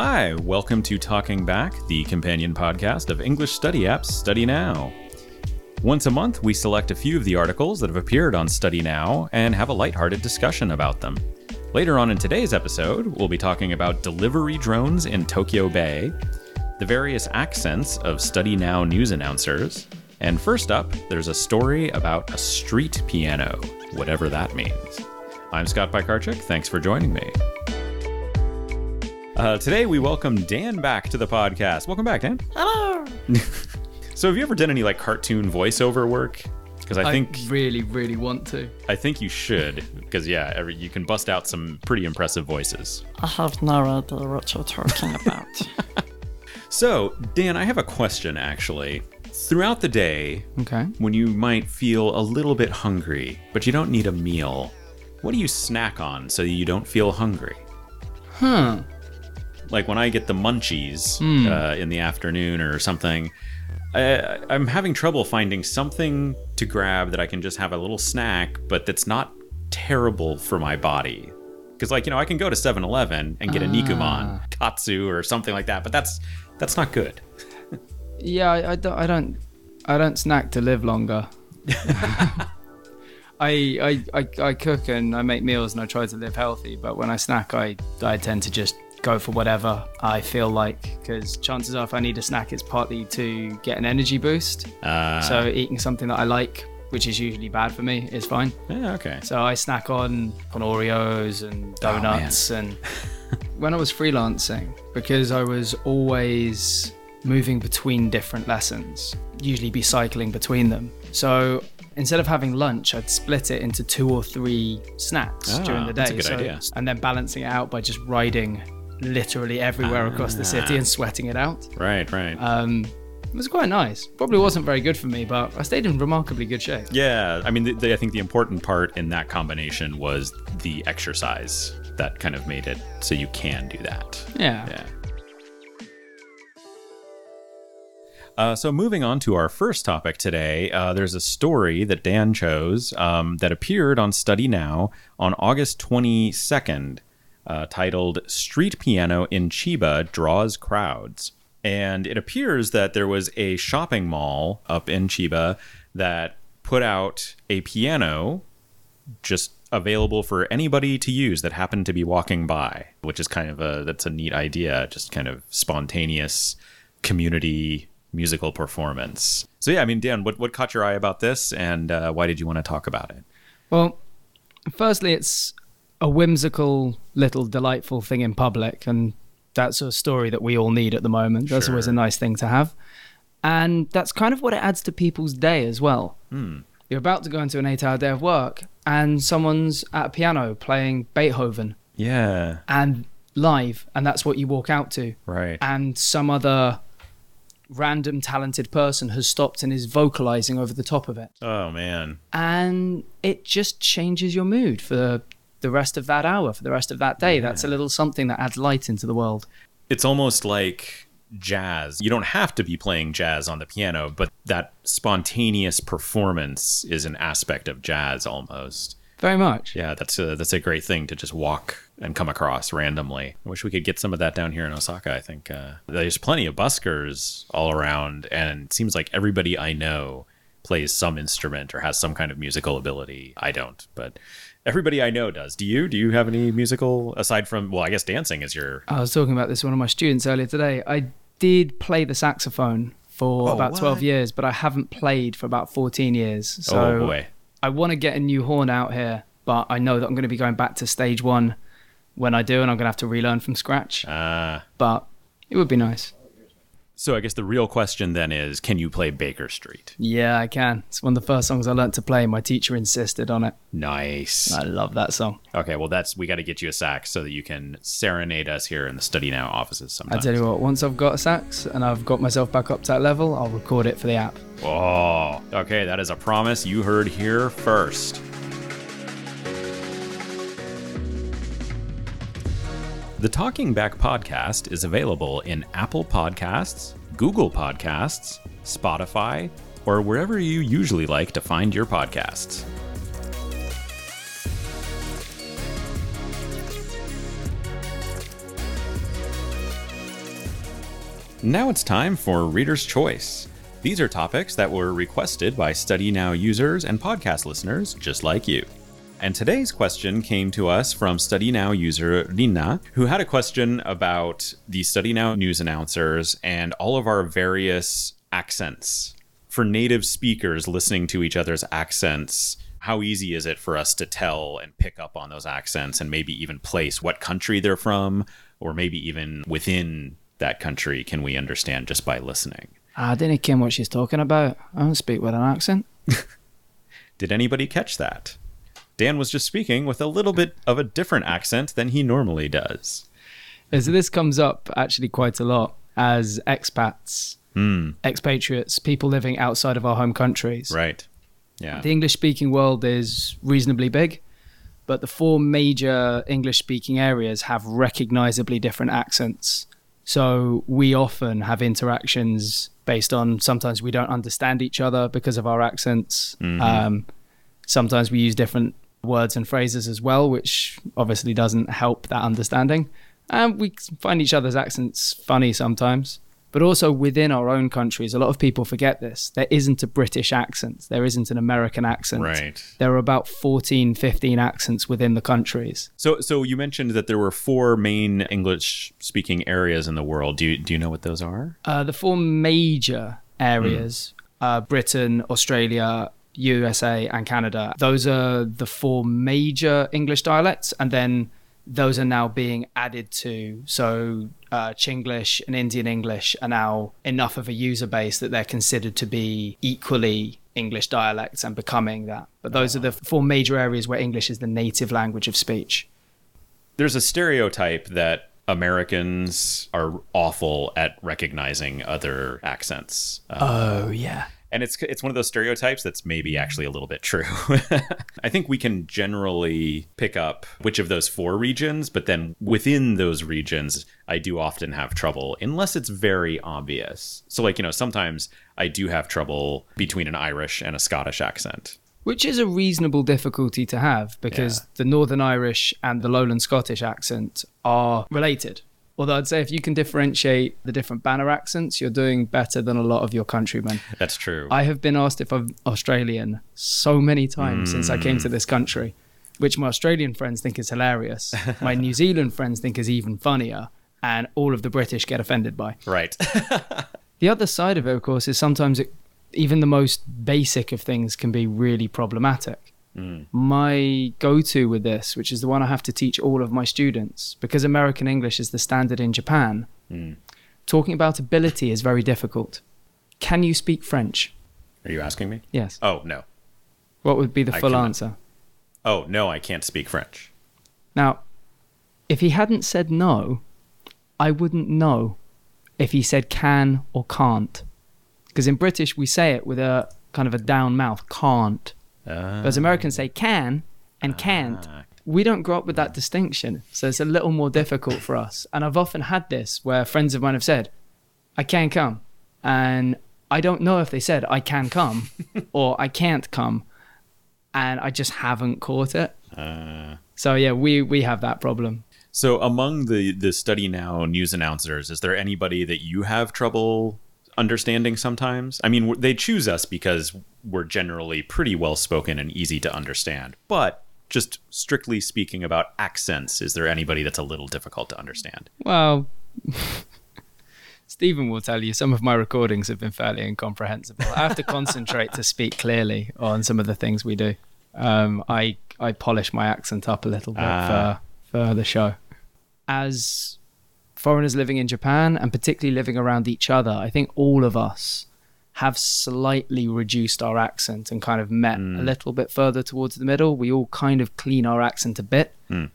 Hi, welcome to Talking Back, the companion podcast of English study apps Study Now. Once a month, we select a few of the articles that have appeared on Study Now and have a lighthearted discussion about them. Later on in today's episode, we'll be talking about delivery drones in Tokyo Bay, the various accents of Study Now news announcers, and first up, there's a story about a street piano, whatever that means. I'm Scott Pikarchik. Thanks for joining me. Uh, today, we welcome Dan back to the podcast. Welcome back, Dan. Hello. So, have you ever done any like cartoon voiceover work? Because I think really, really want to. I think you should. Because yeah, every, you can bust out some pretty impressive voices. I have no idea what you're talking about. So, Dan, I have a question actually. Throughout the day, Okay. when you might feel a little bit hungry, but you don't need a meal, what do you snack on so you don't feel hungry? Huh. Like when I get the munchies uh, in the afternoon or something, I, I'm having trouble finding something to grab that I can just have a little snack, but that's not terrible for my body. Because, like, you know, I can go to 7 Eleven and get a Nikuman, Katsu, or something like that, but that's that's not good. Yeah, I, I don't. I don't. I don't snack to live longer. I, I, I, I cook and I make meals and I try to live healthy, but when I snack, I, I tend to just go for whatever I feel like because chances are if I need a snack, it's partly to get an energy boost. Uh, so eating something that I like, which is usually bad for me, is fine. yeah, okay. So I snack on on Oreos and donuts and when I was freelancing because I was always moving between different lessons, usually be cycling between them. So instead of having lunch, I'd split it into two or three snacks Ah, during the day. that's a good so, idea. And then balancing it out by just riding literally everywhere across the city and sweating it out. Right, right. Um, it was quite nice. Probably wasn't very good for me, but I stayed in remarkably good shape. yeah, I mean, the, the, I think the important part in that combination was the exercise that kind of made it so you can do that. Yeah. Yeah. Uh, so moving on to our first topic today, uh, there's a story that Dan chose um, that appeared on Study Now on August 22nd, uh, titled "Street Piano in Chiba Draws Crowds." And it appears that there was a shopping mall up in Chiba that put out a piano just available for anybody to use that happened to be walking by, which is kind of a that's a neat idea, just kind of spontaneous community musical performance. So yeah, I mean, Dan, what what caught your eye about this, and uh, why did you want to talk about it? Well, firstly, it's a whimsical, little, delightful thing in public, and that's a story that we all need at the moment. That's always a nice thing to have. And that's kind of what it adds to people's day as well. Hmm. You're about to go into an eight hour day of work, and someone's at a piano playing Beethoven Yeah, and live, and that's what you walk out to. right. And some other random talented person has stopped and is vocalizing over the top of it Oh man, and it just changes your mood for the rest of that hour, for the rest of that day. That's a little something that adds light into the world. it's almost like jazz. You don't have to be playing jazz on the piano, but that spontaneous performance is an aspect of jazz almost. Very much. Yeah, that's a that's a great thing to just walk and come across randomly. I wish we could get some of that down here in Osaka. I think uh, there's plenty of buskers all around, and it seems like everybody I know plays some instrument or has some kind of musical ability. I don't, but everybody I know does. Do you? Do you have any musical aside from? Well, I guess dancing is your. I was talking about this with one of my students earlier today. I did play the saxophone for Oh, about 12 years, but I haven't played for about 14 years. So oh boy. I want to get a new horn out here, but I know that I'm going to be going back to stage one when I do, and I'm going to have to relearn from scratch. Uh, But it would be nice. So I guess the real question then is, can you play Baker Street? Yeah, I can. It's one of the first songs I learnt to play. My teacher insisted on it. Nice. I love that song. Okay, well that's we got to get you a sax so that you can serenade us here in the Study Now offices I tell you what, once I've got a sax and I've got myself back up to that level, I'll record it for the app. Oh, okay, that is a promise you heard here first. The Talking Back podcast is available in Apple Podcasts, Google Podcasts, Spotify, or wherever you usually like to find your podcasts. Now it's time for Reader's Choice. These are topics that were requested by Study Now users and podcast listeners just like you. And today's question came to us from Study Now user Rina, who had a question about the Study Now news announcers and all of our various accents. For native speakers listening to each other's accents, how easy is it for us to tell and pick up on those accents and maybe even place what country they're from, or maybe even within that country can we understand just by listening? I didn't care what she's talking about. I don't speak with an accent. Did anybody catch that? Dan was just speaking with a little bit of a different accent than he normally does. So this comes up actually quite a lot as expats, Hmm. expatriates, people living outside of our home countries. Right. Yeah. The English speaking world is reasonably big, but the four major English speaking areas have recognizably different accents. So we often have interactions based on sometimes we don't understand each other because of our accents. Um, sometimes we use different words and phrases as well, which obviously doesn't help that understanding. And we find each other's accents funny sometimes. But also within our own countries, a lot of people forget this. There isn't a British accent, there isn't an American accent. Right. There are about 14, 15 accents within the countries. So, so you mentioned that there were four main English-speaking areas in the world. Do you, do you know what those are? Uh, the four major areas uh, Britain, Australia, USA, and Canada. Those are the four major English dialects, and then those are now being added to. So, uh, Chinglish and Indian English are now enough of a user base that they're considered to be equally English dialects and becoming that. But those are the four major areas where English is the native language of speech. There's a stereotype that Americans are awful at recognizing other accents. Uh, Oh, yeah. And it's it's one of those stereotypes that's maybe actually a little bit true. I think we can generally pick up which of those four regions, but then within those regions, I do often have trouble unless it's very obvious. So like, you know, sometimes I do have trouble between an Irish and a Scottish accent. Which is a reasonable difficulty to have because Yeah. the Northern Irish and the Lowland Scottish accent are related. Although I'd say if you can differentiate the different banner accents, you're doing better than a lot of your countrymen. That's true. I have been asked if I'm Australian so many times since I came to mm. this country, which my Australian friends think is hilarious. My New Zealand friends think is even funnier, and all of the British get offended by. right. The other side of it, of course, is sometimes it, even the most basic of things can be really problematic. My go to with this, which is the one I have to teach all of my students, because American English is the standard in Japan, mm. talking about ability is very difficult. Can you speak French? Are you asking me? Yes. Oh, no. What would be the I full cannot. answer? Oh, no, I can't speak French. Now, if he hadn't said no, I wouldn't know if he said can or can't. Because in British, we say it with a kind of a down mouth, can't. Uh, Whereas Americans say can and can't. We don't grow up with that distinction. So it's a little more difficult for us. And I've often had this where friends of mine have said, I can come. And I don't know if they said, I can come or I can't come. And I just haven't caught it. uh, So yeah, we, we have that problem. So, among the the study now news announcers, is there anybody that you have trouble understanding sometimes? I mean, they choose us because we're generally pretty well spoken and easy to understand. But just strictly speaking about accents, is there anybody that's a little difficult to understand? Well, Stephen will tell you some of my recordings have been fairly incomprehensible. I have to concentrate to speak clearly on some of the things we do. Um, I I polish my accent up a little bit Ah. for for the show. As foreigners living in Japan and particularly living around each other, I think all of us have slightly reduced our accent and kind of met a little bit further towards the middle. We all kind of clean our accent a bit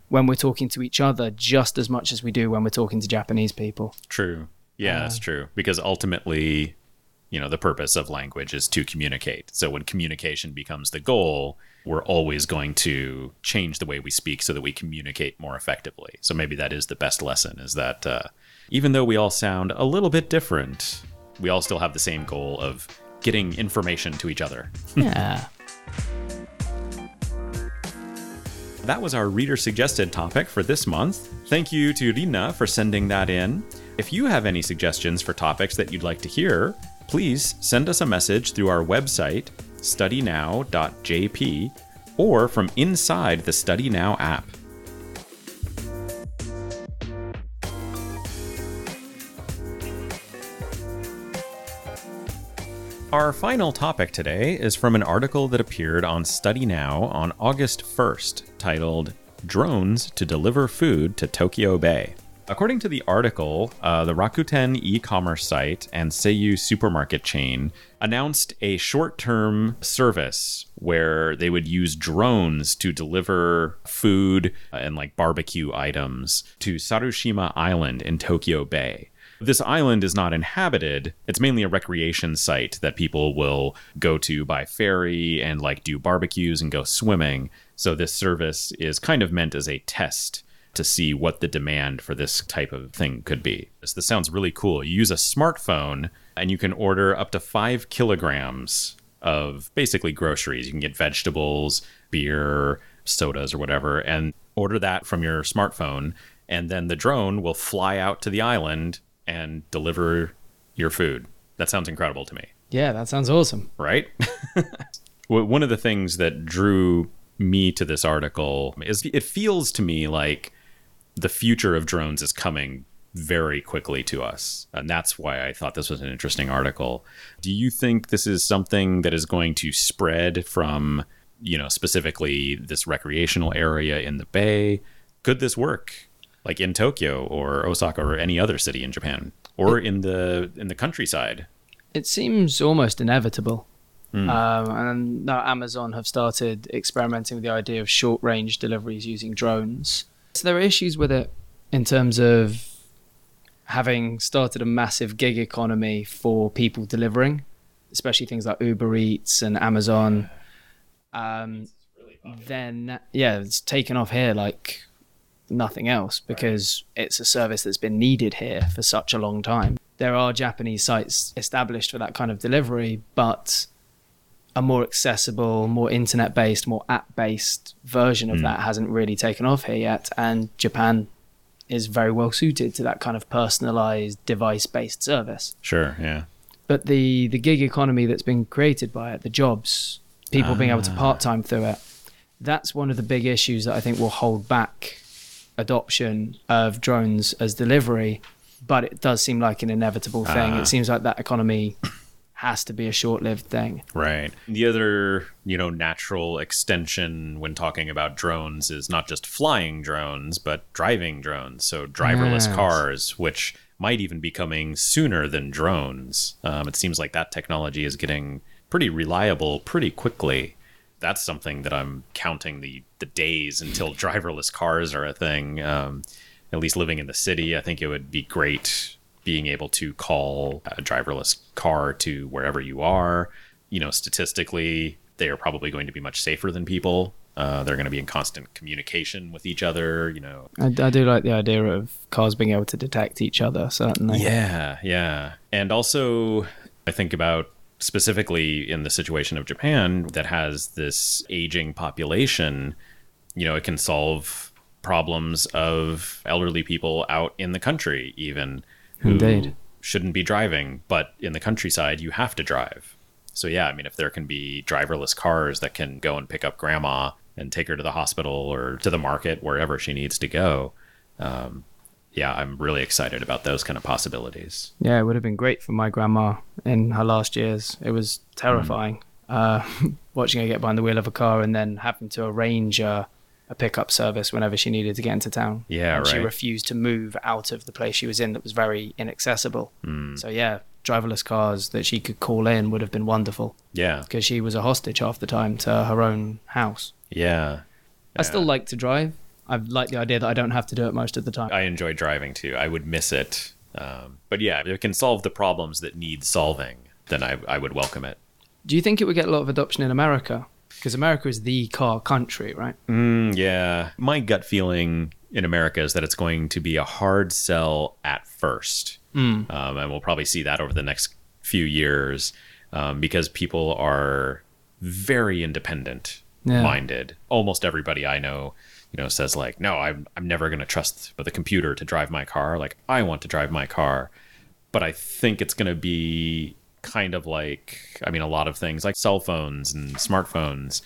when we're talking to each other, just as much as we do when we're talking to Japanese people. True. Yeah, that's true. Because ultimately, you know, the purpose of language is to communicate. So when communication becomes the goal, we're always going to change the way we speak so that we communicate more effectively. So maybe that is the best lesson is that uh, even though we all sound a little bit different, we all still have the same goal of getting information to each other. Yeah. That was our reader suggested topic for this month. Thank you to Rina for sending that in. If you have any suggestions for topics that you'd like to hear, please send us a message through our website, studynow.jp, or from inside the Study Now app. Our final topic today is from an article that appeared on Study Now on August 1st, titled Drones to Deliver Food to Tokyo Bay. According to the article, uh, the Rakuten e commerce site and Seiyu supermarket chain announced a short term service where they would use drones to deliver food and like barbecue items to Sarushima Island in Tokyo Bay. This island is not inhabited. It's mainly a recreation site that people will go to by ferry and like do barbecues and go swimming. So this service is kind of meant as a test to see what the demand for this type of thing could be. This, this sounds really cool. You use a smartphone and you can order up to five kilograms of basically groceries. You can get vegetables, beer, sodas, or whatever, and order that from your smartphone. And then the drone will fly out to the island and deliver your food. That sounds incredible to me, Yeah, that sounds awesome. right? One of the things that drew me to this article is it feels to me like the future of drones is coming very quickly to us. And that's why I thought this was an interesting article. Do you think this is something that is going to spread from, you know, specifically this recreational area in the bay? Could this work like in Tokyo or Osaka or any other city in Japan or in the in the countryside? It seems almost inevitable. Um, and now Amazon have started experimenting with the idea of short range deliveries using drones. So there are issues with it in terms of having started a massive gig economy for people delivering, especially things like Uber Eats and Amazon. Um, then, yeah, it's taken off here like nothing else because it's a service that's been needed here for such a long time. There are Japanese sites established for that kind of delivery, but a more accessible, more internet based, more app based version of hmm. that hasn't really taken off here yet. And Japan is very well suited to that kind of personalized device based service. Sure, yeah. But the, the gig economy that's been created by it, the jobs, people being able to ah. part time through it, that's one of the big issues that I think will hold back adoption of drones as delivery. But it does seem like an inevitable thing. Ah. It seems like that economy has to be a short lived thing. Right. The other, you know, natural extension when talking about drones is not just flying drones, but driving drones. So driverless Yes. cars, which might even be coming sooner than drones. Um, it seems like that technology is getting pretty reliable pretty quickly. That's something that I'm counting the the days until driverless cars are a thing. Um, at least living in the city, I think it would be great being able to call a driverless car to wherever you are. You know, statistically, they are probably going to be much safer than people. Uh, they're going to be in constant communication with each other. You know, I, I do like the idea of cars being able to detect each other, certainly. yeah, yeah. And also, I think about specifically in the situation of Japan that has this aging population, you know, it can solve problems of elderly people out in the country, even who Indeed. shouldn't be driving, but in the countryside, you have to drive. So, yeah, I mean, if there can be driverless cars that can go and pick up grandma and take her to the hospital or to the market, wherever she needs to go, um, yeah, I'm really excited about those kind of possibilities. Yeah, it would have been great for my grandma in her last years. It was terrifying uh, watching her get behind the wheel of a car and then having to arrange a, a pickup service whenever she needed to get into town. Yeah, and She refused to move out of the place she was in that was very inaccessible. Hmm. So, yeah, driverless cars that she could call in would have been wonderful Yeah, because she was a hostage half the time to her own house. yeah. I still like to drive. I like the idea that I don't have to do it most of the time. I enjoy driving too. I would miss it. Um, but yeah, if it can solve the problems that need solving, then I, I would welcome it. Do you think it would get a lot of adoption in America? Because America is the car country, right? Mm, yeah. My gut feeling in America is that it's going to be a hard sell at first. Um, and we'll probably see that over the next few years um, because people are very independent Yeah. minded. Almost everybody I know you know, says like, no, I'm, I'm never going to trust the computer to drive my car. Like, I want to drive my car. But I think it's going to be kind of like, I mean, a lot of things like cell phones and smartphones.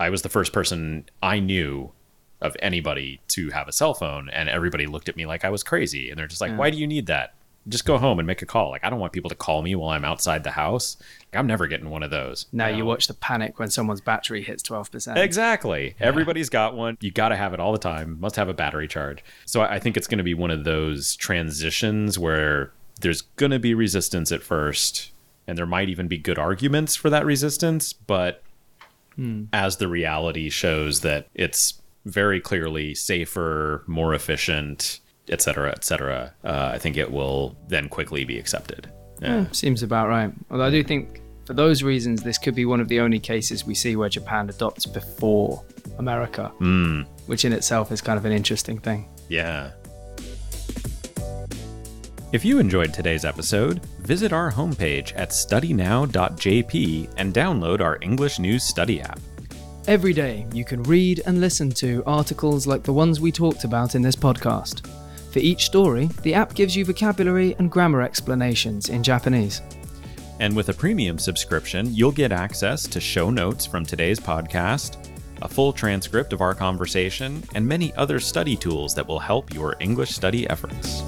I was the first person I knew of anybody to have a cell phone, and everybody looked at me like I was crazy. And they're just like, why do you need that? Just go home and make a call. Like, I don't want people to call me while I'm outside the house. Like, I'm never getting one of those. Now you No. watch the panic when someone's battery hits 12%. Exactly. Everybody's got one. You got to have it all the time. Must have a battery charge. So I I think it's going to be one of those transitions where there's going to be resistance at first, and there might even be good arguments for that resistance. But hmm. as the reality shows that it's very clearly safer, more efficient, et cetera, et cetera, uh, I think it will then quickly be accepted. Yeah. Seems about right. Although I do think for those reasons, this could be one of the only cases we see where Japan adopts before America, Mm, which in itself is kind of an interesting thing. Yeah. If you enjoyed today's episode, visit our homepage at studynow.jp and download our English News Study app. Every day, you can read and listen to articles like the ones we talked about in this podcast. For each story, the app gives you vocabulary and grammar explanations in Japanese. And with a premium subscription, you'll get access to show notes from today's podcast, a full transcript of our conversation, and many other study tools that will help your English study efforts.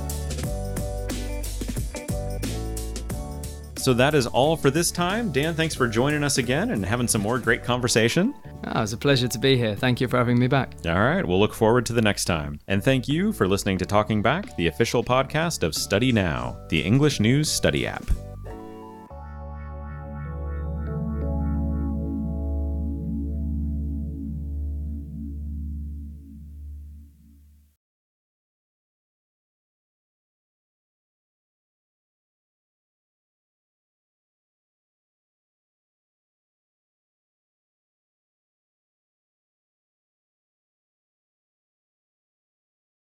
So that is all for this time. Dan, thanks for joining us again and having some more great conversation. Ah, it was a pleasure to be here. Thank you for having me back. All right, we'll look forward to the next time. And thank you for listening to Talking Back, the official podcast of Study Now, the English News Study app.